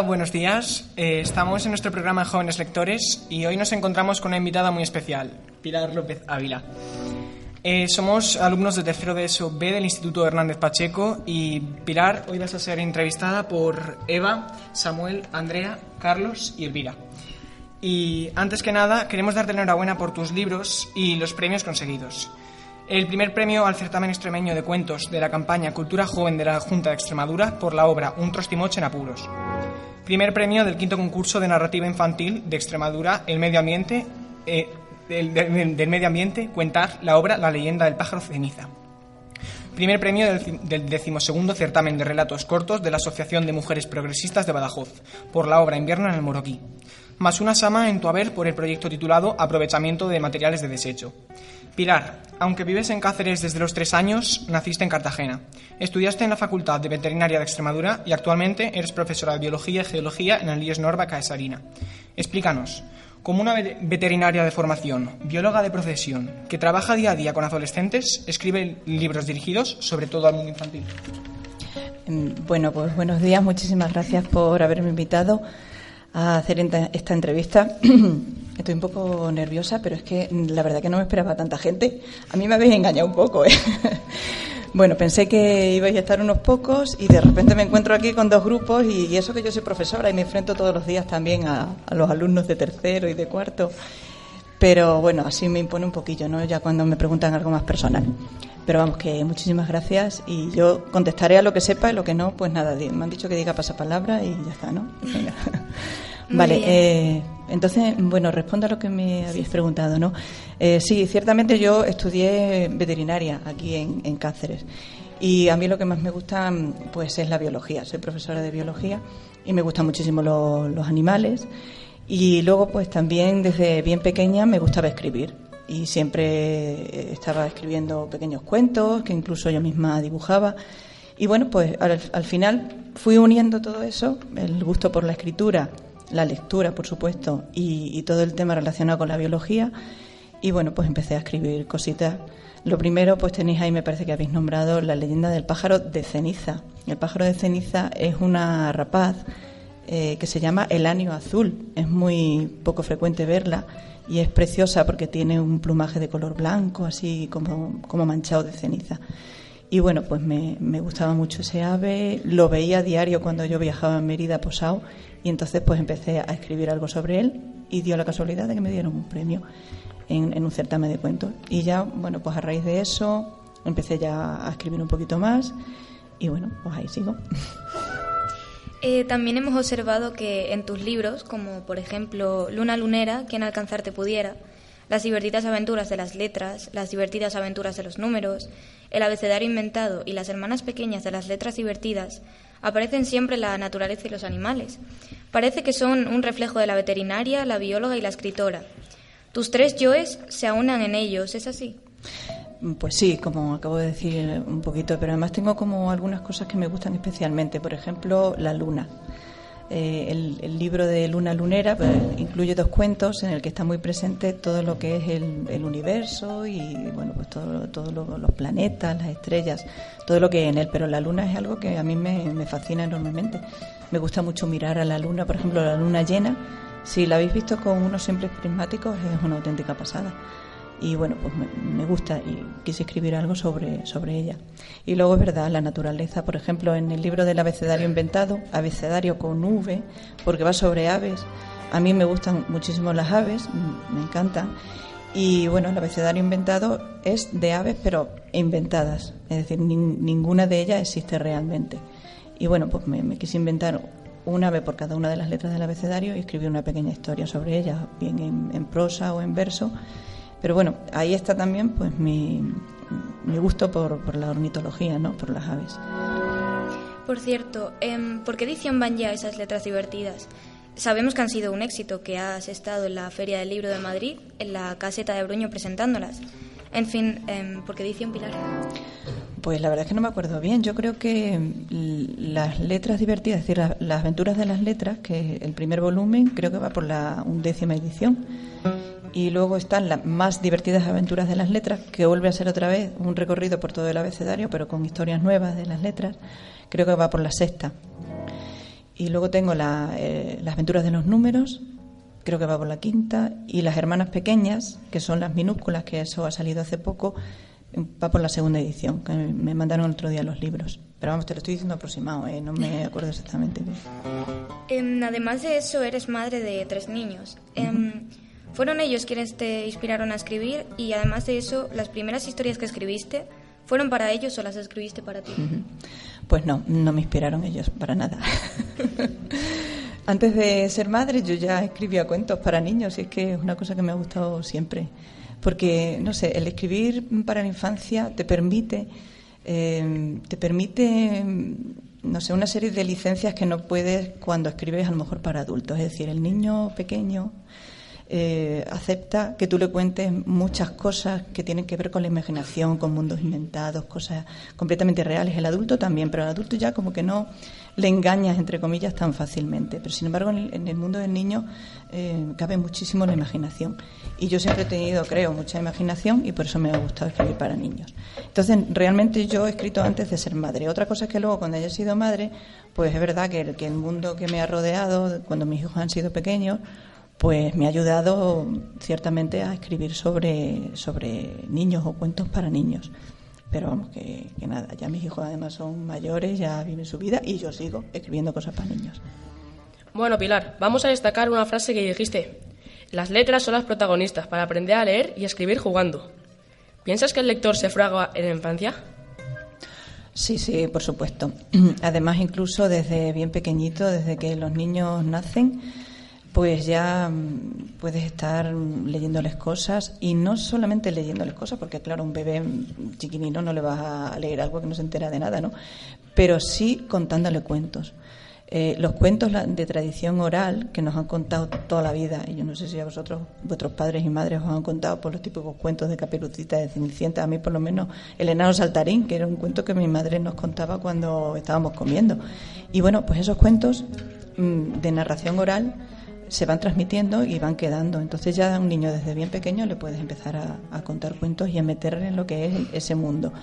Buenos días. Eh, estamos en nuestro programa Jóvenes Lectores y hoy nos encontramos con una invitada muy especial, Pilar López Ávila. Eh, somos alumnos de tercero de ESO B del Instituto Hernández Pacheco y Pilar, hoy vas a ser entrevistada por Eva, Samuel, Andrea, Carlos y Elvira. Y antes que nada, queremos darte enhorabuena por tus libros y los premios conseguidos. El primer premio al certamen extremeño de cuentos de la campaña Cultura Joven de la Junta de Extremadura por la obra Un trostimoche en apuros. Primer premio del quinto concurso de narrativa infantil de Extremadura, el medio ambiente, eh, del, medio ambiente, cuentar la obra La leyenda del pájaro ceniza. Primer premio del, del decimosegundo certamen de relatos cortos de la Asociación de Mujeres Progresistas de Badajoz, por la obra Invierno en el Moroquí. Más una sama en tu haber por el proyecto titulado Aprovechamiento de materiales de desecho. Pilar, aunque vives en Cáceres desde los tres años, naciste en Cartagena. Estudiaste en la Facultad de Veterinaria de Extremadura y actualmente eres profesora de Biología y Geología en el IES Norba Caesarina. Explícanos, como una ve- veterinaria de formación, bióloga de profesión, que trabaja día a día con adolescentes, escribe libros dirigidos sobre todo al mundo infantil. Mm, Bueno, pues buenos días. Muchísimas gracias por haberme invitado a hacer esta entrevista. Estoy un poco nerviosa, pero es que la verdad que no me esperaba tanta gente. A mí me habéis engañado un poco, ¿eh? Bueno, pensé que ibais a estar unos pocos y de repente me encuentro aquí con dos grupos y, y eso que yo soy profesora y me enfrento todos los días también a, a los alumnos de tercero y de cuarto. Pero bueno, así me impone un poquillo, ¿no? Ya cuando me preguntan algo más personal. Pero vamos, que muchísimas gracias y yo contestaré a lo que sepa y lo que no, pues nada, me han dicho que diga pasapalabra y ya está, ¿no? Venga. Vale, eh, entonces, bueno, respondo a lo que me habéis preguntado, ¿no? Eh, sí, ciertamente yo estudié veterinaria aquí en, en Cáceres y a mí lo que más me gusta pues es la biología. Soy profesora de biología y me gustan muchísimo lo- los animales y luego pues también desde bien pequeña me gustaba escribir y siempre eh, estaba escribiendo pequeños cuentos que incluso yo misma dibujaba. Y bueno, pues al, al final fui uniendo todo eso, el gusto por la escritura, la lectura, por supuesto, y, y todo el tema relacionado con la biología. Y bueno, pues empecé a escribir cositas. Lo primero, pues tenéis ahí, me parece que habéis nombrado la leyenda del pájaro de ceniza. El pájaro de ceniza es una rapaz eh, que se llama elanio azul. Es muy poco frecuente verla y es preciosa porque tiene un plumaje de color blanco, así como, como manchado de ceniza. Y bueno, pues me, me gustaba mucho ese ave, lo veía a diario cuando yo viajaba a Mérida, Posao, y entonces pues empecé a escribir algo sobre él y dio la casualidad de que me dieron un premio en, en un certamen de cuentos. Y ya, bueno, pues a raíz de eso empecé ya a escribir un poquito más y bueno, pues ahí sigo. Eh, también hemos observado que en tus libros, como por ejemplo Luna Lunera, quien alcanzarte pudiera, Las divertidas aventuras de las letras, Las divertidas aventuras de los números, El abecedario inventado y Las hermanas pequeñas de las letras divertidas, aparecen siempre la naturaleza y los animales. Parece que son un reflejo de la veterinaria, la bióloga y la escritora. Tus tres yoes se aunan en ellos, ¿es así? Pues sí, como acabo de decir un poquito, pero además tengo como algunas cosas que me gustan especialmente. Por ejemplo, la luna. Eh, el, libro de Luna Lunera pues, incluye dos cuentos en el que está muy presente todo lo que es el, universo y bueno pues todo, todo lo- los planetas, las estrellas, todo lo que hay en él. Pero la luna es algo que a mí me, me fascina enormemente. Me gusta mucho mirar a la luna, por ejemplo, la luna llena. Si la habéis visto con unos simples prismáticos es una auténtica pasada y bueno, pues me, gusta y quise escribir algo sobre, sobre ella. Y luego es verdad, la naturaleza, por ejemplo, en el libro del abecedario inventado, abecedario con V, porque va sobre aves, A mí me gustan muchísimo las aves, me encantan. Y bueno, el abecedario inventado es de aves, pero inventadas. Es decir, ninguna de ellas existe realmente. Y bueno, pues me, quise inventar un ave por cada una de las letras del abecedario y escribí una pequeña historia sobre ellas, bien en, prosa o en verso. Pero bueno, ahí está también pues mi, mi gusto por, por, la ornitología, ¿no? por las aves. Por cierto, em, ¿por qué edición van ya esas letras divertidas? Sabemos que han sido un éxito, que has estado en la Feria del Libro de Madrid, en la caseta de Bruño presentándolas. En fin, em, ¿por qué edición Pilar? Pues la verdad es que no me acuerdo bien. Yo creo que las letras divertidas, es decir, las, aventuras de las letras, que el primer volumen creo que va por la undécima edición. Y luego están las más divertidas aventuras de las letras, que vuelve a ser otra vez un recorrido por todo el abecedario, pero con historias nuevas de las letras. Creo que va por la sexta. Y luego tengo eh, las aventuras de los números, creo que va por la quinta, y las hermanas pequeñas, que son las minúsculas, que eso ha salido hace poco, va por la segunda edición, que me mandaron el otro día los libros. Pero vamos, te lo estoy diciendo aproximado, ¿eh? no me acuerdo exactamente bien. Em, además de eso, eres madre de tres niños. Em, ¿Fueron ellos quienes te inspiraron a escribir? Y además de eso, las primeras historias que escribiste, ¿fueron para ellos o las escribiste para ti? Pues no, no me inspiraron ellos para nada. Antes de ser madre yo ya escribía cuentos para niños y es que es una cosa que me ha gustado siempre. Porque, no sé, el escribir para la infancia te permite, eh, te permite, no sé, una serie de licencias que no puedes cuando escribes a lo mejor para adultos. Es decir, el niño pequeño eh, acepta que tú le cuentes muchas cosas que tienen que ver con la imaginación, con mundos inventados, cosas completamente reales. El adulto también, pero el adulto ya como que no le engañas, entre comillas, tan fácilmente. Pero sin embargo, en el, mundo del niño eh, cabe muchísimo la imaginación. Y yo siempre he tenido, creo, mucha imaginación y por eso me ha gustado escribir para niños. Entonces, realmente yo he escrito antes de ser madre. Otra cosa es que luego, cuando haya sido madre, pues es verdad que que el mundo que me ha rodeado, cuando mis hijos han sido pequeños, pues me ha ayudado ciertamente a escribir sobre, sobre niños o cuentos para niños. Pero vamos, que, nada, ya mis hijos además son mayores, ya viven su vida y yo sigo escribiendo cosas para niños. Bueno, Pilar, vamos a destacar una frase que dijiste. Las letras son las protagonistas para aprender a leer y escribir jugando. ¿Piensas que el lector se fragua en la infancia? Sí, sí, por supuesto. Además, incluso desde bien pequeñito, desde que los niños nacen, pues ya mm, puedes estar leyéndoles cosas y no solamente leyéndoles cosas, porque claro, un bebé chiquinino no le vas a leer algo que no se entera de nada, ¿no? Pero sí contándole cuentos. Eh, los cuentos de tradición oral que nos han contado toda la vida, y yo no sé si a vosotros, vuestros padres y madres os han contado por los típicos cuentos de Caperucita, de Cenicienta, a mí por lo menos el enano saltarín, que era un cuento que mi madre nos contaba cuando estábamos comiendo. Y bueno, pues esos cuentos mm, de narración oral se van transmitiendo y van quedando. Entonces ya a un niño desde bien pequeño le puedes empezar a, contar cuentos y a meterle en lo que es ese mundo.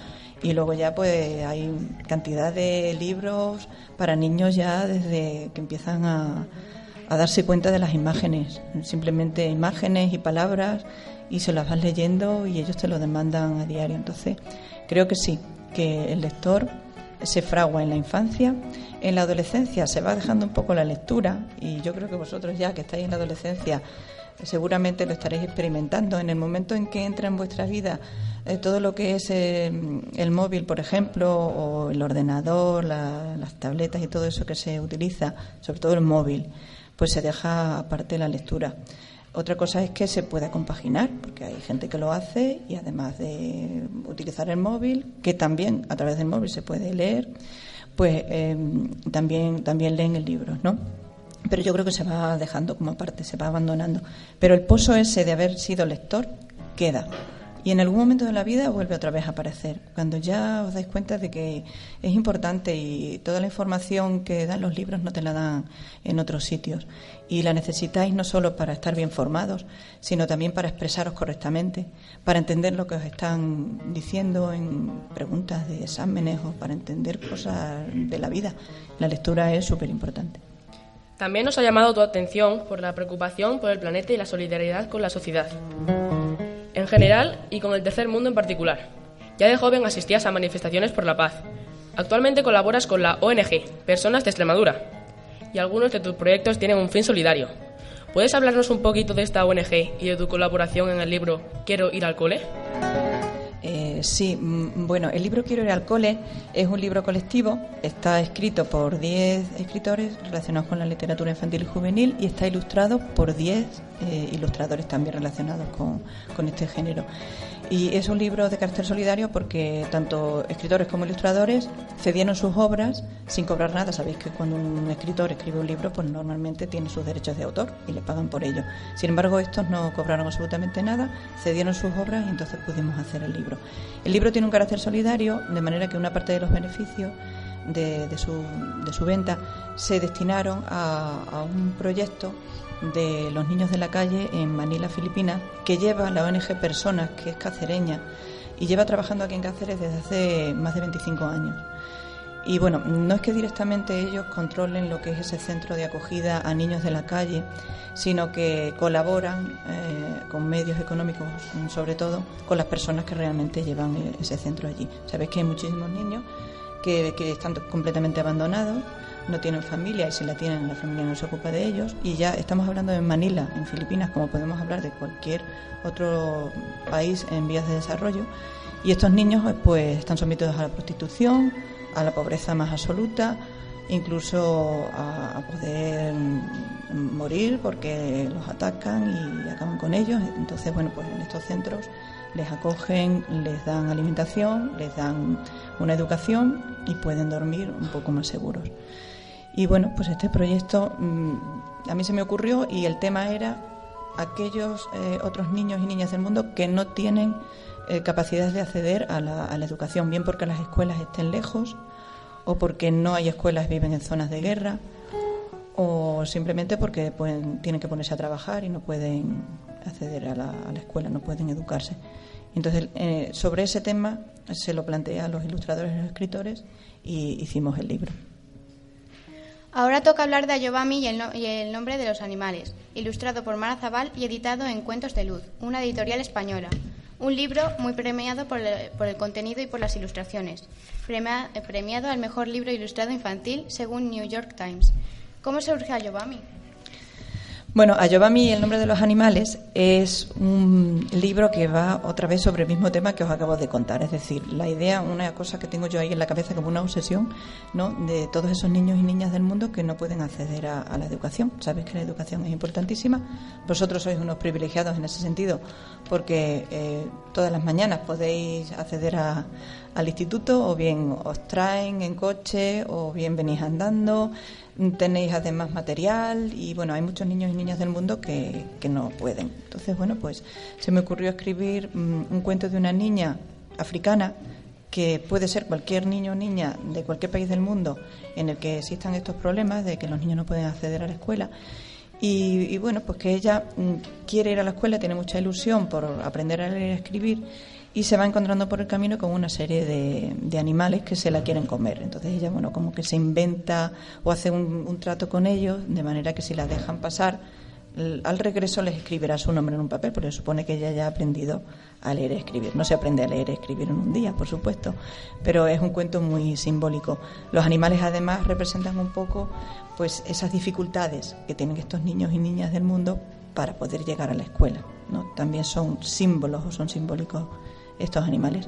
Y luego ya pues hay cantidad de libros para niños ya desde que empiezan a, a darse cuenta de las imágenes, simplemente imágenes y palabras y se las vas leyendo y ellos te lo demandan a diario. Entonces creo que sí, que el lector se fragua en la infancia en la adolescencia se va dejando un poco la lectura y yo creo que vosotros ya que estáis en la adolescencia seguramente lo estaréis experimentando. En el momento en que entra en vuestra vida eh, todo lo que es eh, el móvil, por ejemplo, o el ordenador, las tabletas y todo eso que se utiliza, sobre todo el móvil, pues se deja aparte la lectura. Otra cosa es que se pueda compaginar, porque hay gente que lo hace y además de utilizar el móvil, que también a través del móvil se puede leer, pues em, también, también leen el libro, ¿no? Pero yo creo que se va dejando como parte, se va abandonando. Pero el pozo ese de haber sido lector queda y en algún momento de la vida vuelve otra vez a aparecer. Cuando ya os dais cuenta de que es importante y toda la información que dan los libros no te la dan en otros sitios y la necesitáis no solo para estar bien formados, sino también para expresaros correctamente, para entender lo que os están diciendo en preguntas de exámenes o para entender cosas de la vida. La lectura es súper importante. También nos ha llamado tu atención por la preocupación por el planeta y la solidaridad con la sociedad general y con el tercer mundo en particular. Ya de joven asistías a manifestaciones por la paz. Actualmente colaboras con la ONG Personas de Extremadura y algunos de tus proyectos tienen un fin solidario. ¿Puedes hablarnos un poquito de esta ONG y de tu colaboración en el libro Quiero ir al cole? Sí, mm, bueno, el libro Quiero ir al cole es un libro colectivo, está escrito por 10 escritores relacionados con la literatura infantil y juvenil y está ilustrado por 10 eh, ilustradores también relacionados con, con este género. Y es un libro de carácter solidario porque tanto escritores como ilustradores cedieron sus obras sin cobrar nada. Sabéis que cuando un escritor escribe un libro, pues normalmente tiene sus derechos de autor y le pagan por ello. Sin embargo, estos no cobraron absolutamente nada, cedieron sus obras y entonces pudimos hacer el libro. El libro tiene un carácter solidario, de manera que una parte de los beneficios de, su, de su, venta se destinaron a, a un proyecto de los niños de la calle en Manila, Filipinas, que lleva la ONG Personas, que es cacereña, y lleva trabajando aquí en Cáceres desde hace más de 25 años. Y bueno, no es que directamente ellos controlen lo que es ese centro de acogida a niños de la calle, sino que colaboran eh, con medios económicos, sobre todo, con las personas que realmente llevan ese centro allí. Sabéis que hay muchísimos niños que, que están completamente abandonados, no tienen familia y si la tienen la familia no se ocupa de ellos y ya estamos hablando de Manila, en Filipinas, como podemos hablar de cualquier otro país en vías de desarrollo y estos niños pues están sometidos a la prostitución, a la pobreza más absoluta, incluso a, poder morir porque los atacan y acaban con ellos. Entonces, bueno, pues en estos centros les acogen, les dan alimentación, les dan una educación y pueden dormir un poco más seguros. Y bueno, pues este proyecto mm, a mí se me ocurrió y el tema era aquellos eh, otros niños y niñas del mundo que no tienen eh, capacidad de acceder a la, a la, educación, bien porque las escuelas estén lejos o porque no hay escuelas, viven en zonas de guerra o simplemente porque pueden, tienen que ponerse a trabajar y no pueden acceder a la, escuela, no pueden educarse. Entonces, eh, sobre ese tema se lo plantea a los ilustradores y los escritores y hicimos el libro. Ahora toca hablar de Ayobami y el, y el, nombre de los animales, ilustrado por Mara Zabal y editado en Cuentos de Luz, una editorial española. Un libro muy premiado por el, por el contenido y por las ilustraciones, Premia, premiado al mejor libro ilustrado infantil según New York Times. ¿Cómo surge Ayobami? Bueno, Ayobami, el nombre de los animales, es un libro que va otra vez sobre el mismo tema que os acabo de contar. Es decir, la idea, una cosa que tengo yo ahí en la cabeza como una obsesión, ¿no? De todos esos niños y niñas del mundo que no pueden acceder a, la educación. Sabéis que la educación es importantísima. Vosotros sois unos privilegiados en ese sentido porque eh, todas las mañanas podéis acceder al instituto o bien os traen en coche o bien venís andando tenéis además material y bueno, hay muchos niños y niñas del mundo que, que no pueden. Entonces, bueno, pues se me ocurrió escribir um, un cuento de una niña africana que puede ser cualquier niño o niña de cualquier país del mundo en el que existan estos problemas de que los niños no pueden acceder a la escuela. Y, y bueno, pues que ella um, quiere ir a la escuela, tiene mucha ilusión por aprender a leer y a escribir y se va encontrando por el camino con una serie de, de, animales que se la quieren comer. Entonces ella, bueno, como que se inventa o hace un, trato con ellos, de manera que si la dejan pasar, al regreso les escribirá su nombre en un papel, porque supone que ella ya ha aprendido a leer y escribir. No se aprende a leer y escribir en un día, por supuesto, pero es un cuento muy simbólico. Los animales además representan un poco pues esas dificultades que tienen estos niños y niñas del mundo para poder llegar a la escuela. ¿no? También son símbolos o son simbólicos estos animales.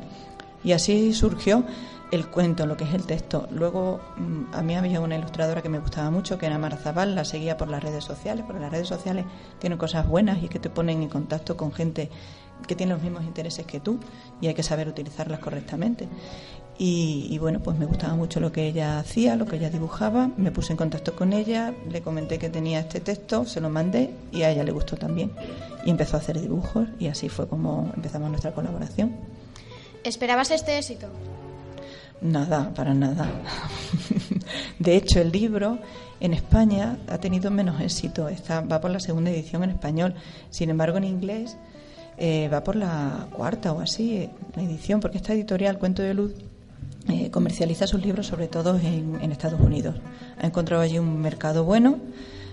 Y así surgió el cuento, lo que es el texto. Luego mm, a mí había una ilustradora que me gustaba mucho, que era Marzabal, la seguía por las redes sociales, porque las redes sociales tienen cosas buenas y es que te ponen en contacto con gente que tiene los mismos intereses que tú y hay que saber utilizarlas correctamente. Y, y, bueno, pues me gustaba mucho lo que ella hacía, lo que ella dibujaba, me puse en contacto con ella, le comenté que tenía este texto, se lo mandé y a ella le gustó también. Y empezó a hacer dibujos y así fue como empezamos nuestra colaboración. ¿Esperabas este éxito? Nada, para nada. De hecho, el libro en España ha tenido menos éxito, Está, va por la segunda edición en español, sin embargo en inglés eh, va por la cuarta o así, la edición, porque esta editorial, Cuento de Luz, eh, comercializa sus libros sobre todo en, en, Estados Unidos. Ha encontrado allí un mercado bueno,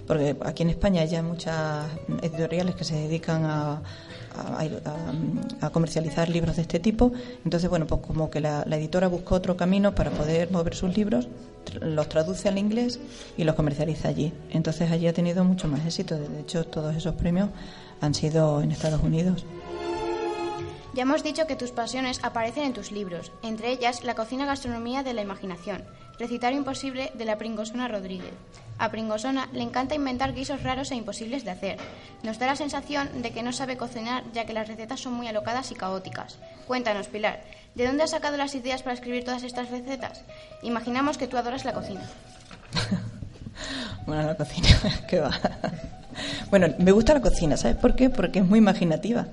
porque aquí en España hay ya muchas editoriales que se dedican a, comercializar libros de este tipo. Entonces, bueno, pues como que la, editora buscó otro camino para poder mover sus libros, los traduce al inglés y los comercializa allí. Entonces allí ha tenido mucho más éxito. De hecho, todos esos premios han sido en Estados Unidos. Ya hemos dicho que tus pasiones aparecen en tus libros, entre ellas la cocina gastronomía de la imaginación, Recitario imposible de la Pringosona Rodríguez. A Pringosona le encanta inventar guisos raros e imposibles de hacer. Nos da la sensación de que no sabe cocinar ya que las recetas son muy alocadas y caóticas. Cuéntanos, Pilar, ¿de dónde has sacado las ideas para escribir todas estas recetas? Imaginamos que tú adoras la cocina. bueno, la cocina, ¿qué va? bueno, me gusta la cocina, ¿sabes por qué? Porque es muy imaginativa.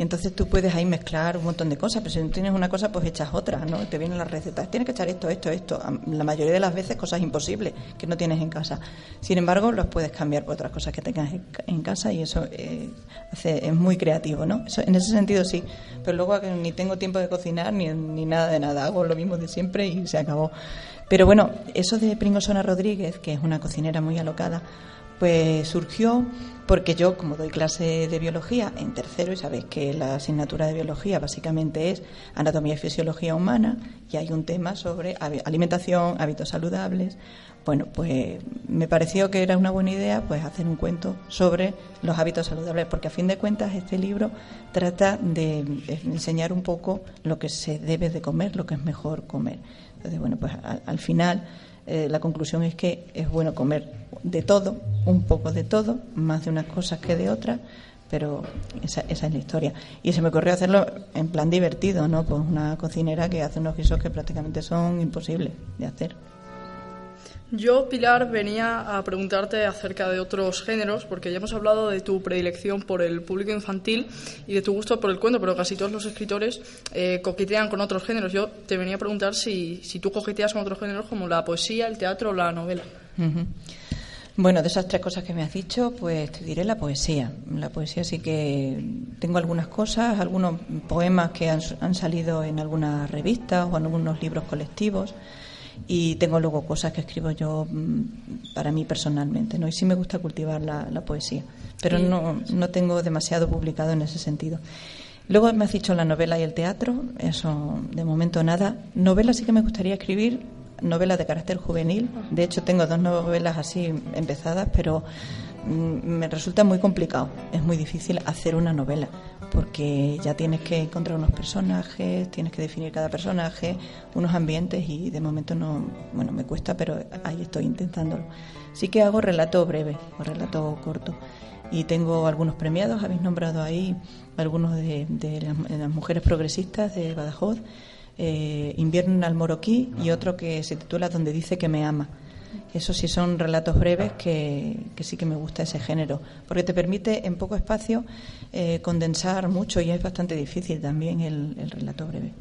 Y entonces tú puedes ahí mezclar un montón de cosas, pero si no tienes una cosa, pues echas otra, ¿no? Te vienen las recetas. Tienes que echar esto, esto, esto. La mayoría de las veces cosas imposibles que no tienes en casa. Sin embargo, los puedes cambiar por otras cosas que tengas en casa y eso eh, hace, es muy creativo, ¿no? en ese sentido sí. Pero luego ni tengo tiempo de cocinar ni, ni nada de nada. Hago lo mismo de siempre y se acabó. Pero bueno, eso de Pringosona Rodríguez, que es una cocinera muy alocada, pues surgió porque yo, como doy clase de biología en tercero, y sabéis que la asignatura de biología básicamente es anatomía y fisiología humana, y hay un tema sobre alimentación, hábitos saludables. Bueno, pues me pareció que era una buena idea pues hacer un cuento sobre los hábitos saludables, porque a fin de cuentas este libro trata de enseñar un poco lo que se debe de comer, lo que es mejor comer. Entonces, bueno, pues al final eh, la conclusión es que es bueno comer de todo, un poco de todo, más de unas cosas que de otras, pero esa, esa es la historia. Y se me ocurrió hacerlo en plan divertido, ¿no? Pues una cocinera que hace unos guisos que prácticamente son imposibles de hacer. Yo, Pilar, venía a preguntarte acerca de otros géneros, porque ya hemos hablado de tu predilección por el público infantil y de tu gusto por el cuento, pero casi todos los escritores eh, coquetean con otros géneros. Yo te venía a preguntar si, si tú coqueteas con otros géneros como la poesía, el teatro o la novela. Bueno, de esas tres cosas que me has dicho, pues te diré la poesía. La poesía sí que tengo algunas cosas, algunos poemas que han, han salido en algunas revistas o en algunos libros colectivos y tengo luego cosas que escribo yo mm, para mí personalmente, ¿no? Y sí me gusta cultivar la, poesía, pero no, no tengo demasiado publicado en ese sentido. Luego me has dicho la novela y el teatro, eso de momento nada. Novela sí que me gustaría escribir, novelas de carácter juvenil. De hecho, tengo dos novelas así empezadas, pero me resulta muy complicado. Es muy difícil hacer una novela porque ya tienes que encontrar unos personajes, tienes que definir cada personaje, unos ambientes y de momento no, bueno, me cuesta, pero ahí estoy intentándolo. Sí que hago relato breve o relato corto y tengo algunos premiados, habéis nombrado ahí algunos de, las, mujeres progresistas de Badajoz, eh, Invierno en Almoroquí y otro que se titula Donde dice que me ama eso sí son relatos breves que, sí que me gusta ese género, porque te permite en poco espacio eh, condensar mucho y es bastante difícil también el, relato breve.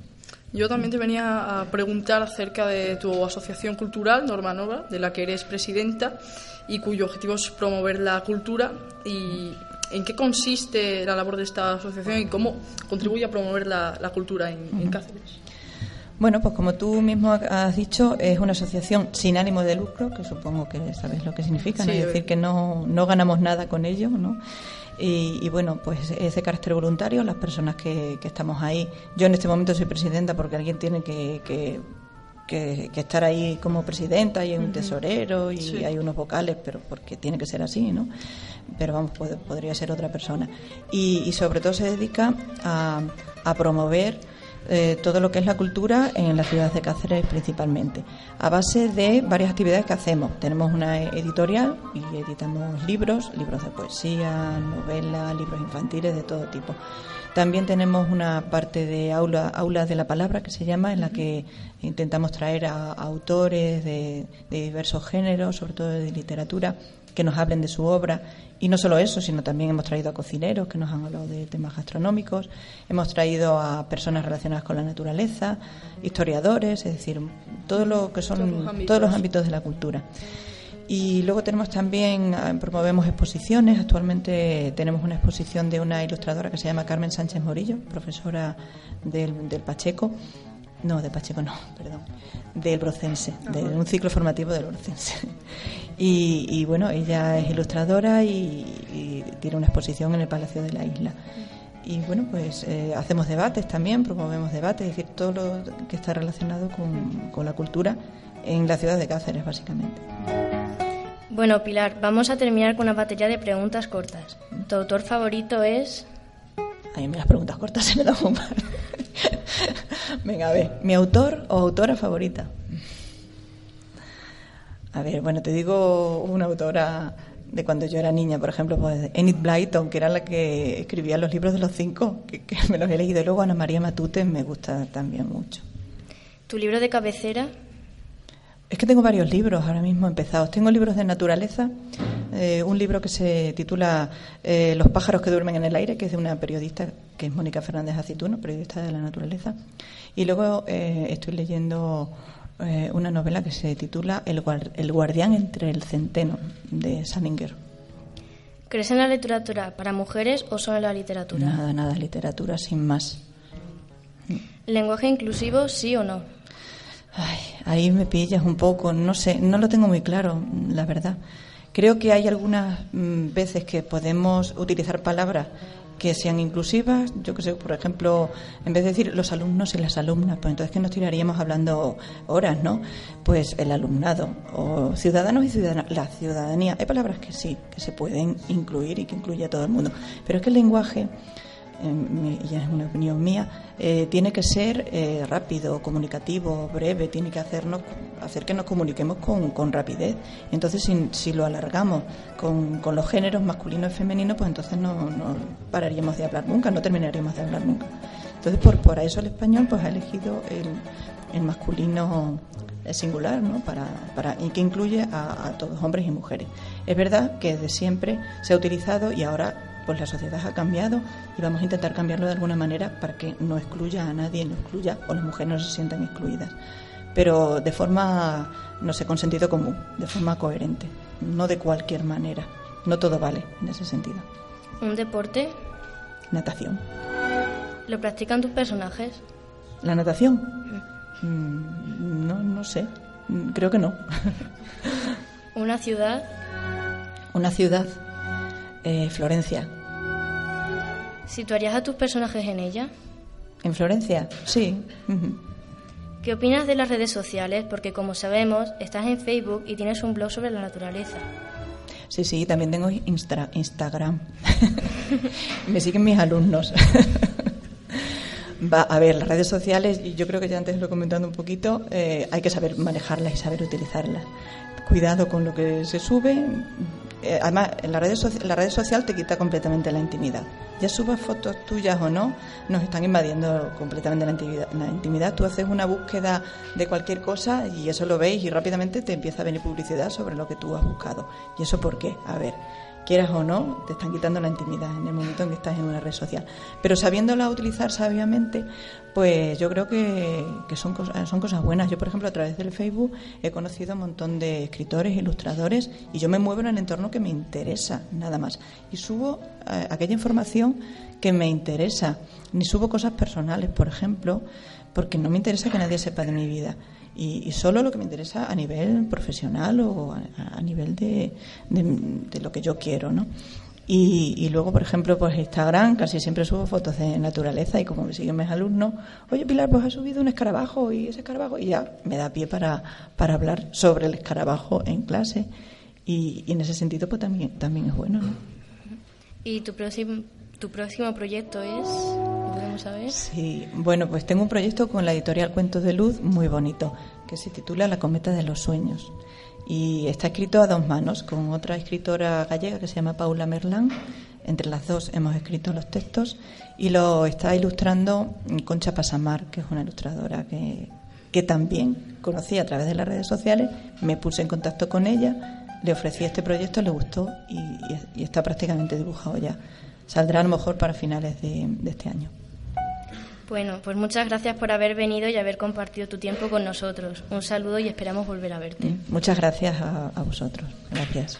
Yo también te venía a preguntar acerca de tu asociación cultural, Norma Nova, de la que eres presidenta y cuyo objetivo es promover la cultura y en qué consiste la labor de esta asociación y cómo contribuye a promover la, cultura en Cáceres. Bueno, pues como tú mismo has dicho, es una asociación sin ánimo de lucro, que supongo que sabes lo que significa, es decir, que no, no ganamos nada con ello, ¿no? Y, bueno, pues es de carácter voluntario, las personas que, estamos ahí. Yo en este momento soy presidenta porque alguien tiene que, que, estar ahí como presidenta y hay un tesorero y hay unos vocales, pero porque tiene que ser así, ¿no? Pero vamos, podría ser otra persona. Y, y sobre todo se dedica a, a promover eh, todo lo que es la cultura en la ciudad de Cáceres principalmente, a base de varias actividades que hacemos. Tenemos una editorial y editamos libros, libros de poesía, novelas, libros infantiles de todo tipo. También tenemos una parte de aula, aulas de la palabra que se llama, en la que intentamos traer a, autores de, de diversos géneros, sobre todo de literatura, que nos hablen de su obra. Y no solo eso, sino también hemos traído a cocineros que nos han hablado de temas gastronómicos, hemos traído a personas relacionadas con la naturaleza, historiadores, es decir, todo lo que son todos los ámbitos, de la cultura. Y luego tenemos también, ah, promovemos exposiciones. Actualmente tenemos una exposición de una ilustradora que se llama Carmen Sánchez Morillo, profesora del, del Pacheco, no, de Pacheco no, perdón. Del Brocense, de un ciclo formativo del Brocense. Y, bueno, ella es ilustradora y, tiene una exposición en el Palacio de la Isla. Y bueno, pues eh, hacemos debates también, promovemos debates, es decir, todo lo que está relacionado con, con la cultura en la ciudad de Cáceres, básicamente. Bueno, Pilar, vamos a terminar con una batería de preguntas cortas. ¿Tu autor favorito es...? A mí me las preguntas cortas se me dan un par. Venga, a ver, ¿mi autor o autora favorita? A ver, bueno, te digo una autora de cuando yo era niña, por ejemplo, pues Enid Blyton, que era la que escribía los libros de los cinco, que, que me los he leído. Luego Ana María Matute me gusta también mucho. ¿Tu libro de cabecera? Es que tengo varios libros ahora mismo empezados. Tengo libros de naturaleza, eh, un libro que se titula eh, Los pájaros que duermen en el aire, que es de una periodista que es Mónica Fernández Acituno, periodista de la naturaleza. Y luego eh, estoy leyendo una novela que se titula el, guar el, guardián entre el centeno, de Salinger. ¿Crees en la literatura para mujeres o solo en la literatura? Nada, nada, literatura sin más. ¿Lenguaje inclusivo, sí o no? Ay, ahí me pillas un poco, no sé, no lo tengo muy claro, la verdad. Creo que hay algunas mm, veces que podemos utilizar palabras que sean inclusivas, yo que sé, por ejemplo, en vez de decir los alumnos y las alumnas, pues entonces que nos tiraríamos hablando horas, ¿no? Pues el alumnado, o ciudadanos y ciudadanas, la ciudadanía. Hay palabras que sí, que se pueden incluir y que incluye a todo el mundo, pero es que el lenguaje y es una opinión mía, eh, tiene que ser eh, rápido, comunicativo, breve, tiene que hacernos, hacer que nos comuniquemos con, con rapidez. Entonces, si, si lo alargamos con, con, los géneros masculino y femenino, pues entonces no, no, pararíamos de hablar nunca, no terminaríamos de hablar nunca. Entonces, por, por eso el español pues ha elegido el, el masculino singular, ¿no? Para, para, y que incluye a, a todos, hombres y mujeres. Es verdad que desde siempre se ha utilizado y ahora pues la sociedad ha cambiado y vamos a intentar cambiarlo de alguna manera para que no excluya a nadie, no excluya o las mujeres no se sientan excluidas. Pero de forma, no sé, con sentido común, de forma coherente, no de cualquier manera. No todo vale en ese sentido. ¿Un deporte? Natación. ¿Lo practican tus personajes? ¿La natación? Mm, no, no sé. Creo que no. ¿Una ciudad? Una ciudad. Eh, Florencia. ¿Situarías a tus personajes en ella? ¿En Florencia? Sí. ¿Qué opinas de las redes sociales? Porque como sabemos, estás en Facebook y tienes un blog sobre la naturaleza. Sí, sí, también tengo Insta Instagram. Me siguen mis alumnos. Va, a ver, las redes sociales, yo creo que ya antes lo he comentado un poquito, eh, hay que saber manejarlas y saber utilizarlas. Cuidado con lo que se sube, eh, además, en la red, la red social te quita completamente la intimidad. Ya subas fotos tuyas o no, nos están invadiendo completamente la intimidad, la intimidad. Tú haces una búsqueda de cualquier cosa y eso lo veis y rápidamente te empieza a venir publicidad sobre lo que tú has buscado. ¿Y eso por qué? A ver, quieras o no, te están quitando la intimidad en el momento en que estás en una red social. Pero sabiéndola utilizar sabiamente, pues yo creo que, son, cosas, buenas. Yo, por ejemplo, a través del Facebook he conocido un montón de escritores, ilustradores, y yo me muevo en el entorno que me interesa, nada más. Y subo eh, aquella información que me interesa. Ni subo cosas personales, por ejemplo, porque no me interesa que nadie sepa de mi vida. Y, solo lo que me interesa a nivel profesional o a, nivel de, de, lo que yo quiero, ¿no? Y, y, luego, por ejemplo, pues Instagram, casi siempre subo fotos de naturaleza y como me siguen mis alumnos, oye Pilar, pues ha subido un escarabajo y ese escarabajo, y ya me da pie para, para hablar sobre el escarabajo en clase. Y, y en ese sentido, pues también, también es bueno, ¿no? ¿Y tu próximo, tu próximo proyecto es? ¿Podemos saber? Sí, bueno, pues tengo un proyecto con la editorial Cuentos de Luz muy bonito, que se titula La cometa de los sueños. Y está escrito a dos manos, con otra escritora gallega que se llama Paula Merlán. Entre las dos hemos escrito los textos y lo está ilustrando Concha Pasamar, que es una ilustradora que, que también conocí a través de las redes sociales. Me puse en contacto con ella, le ofrecí este proyecto, le gustó y, y, y está prácticamente dibujado ya. Saldrá a lo mejor para finales de, de este año. Bueno, pues muchas gracias por haber venido y haber compartido tu tiempo con nosotros. Un saludo y esperamos volver a verte. Muchas gracias a, a vosotros. Gracias.